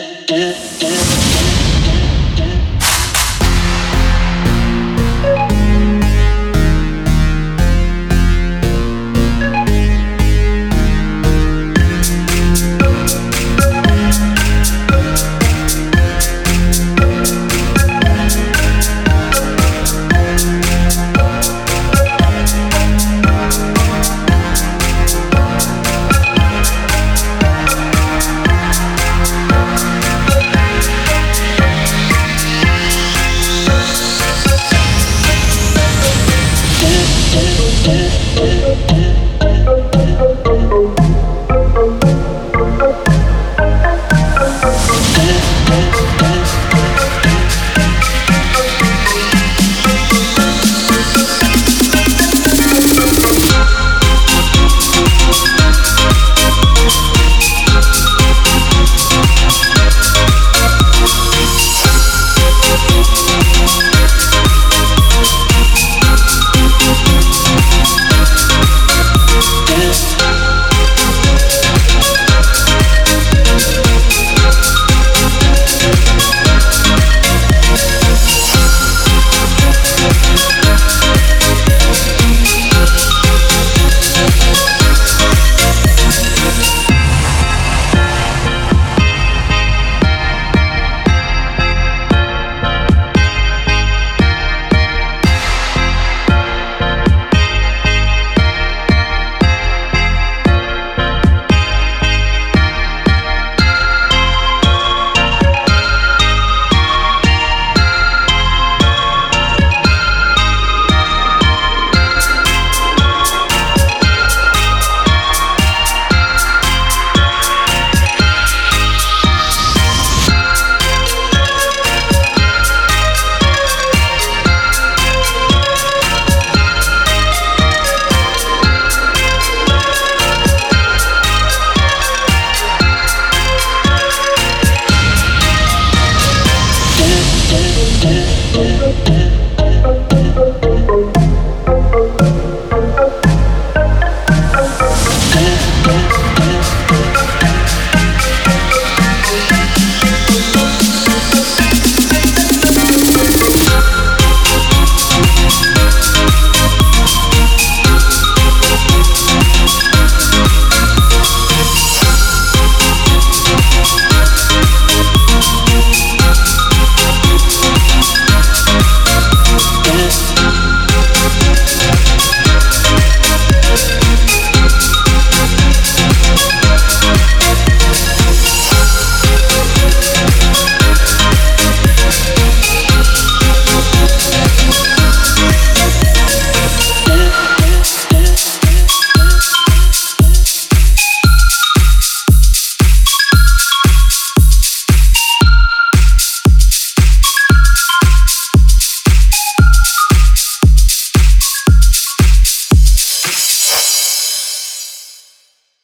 do, do.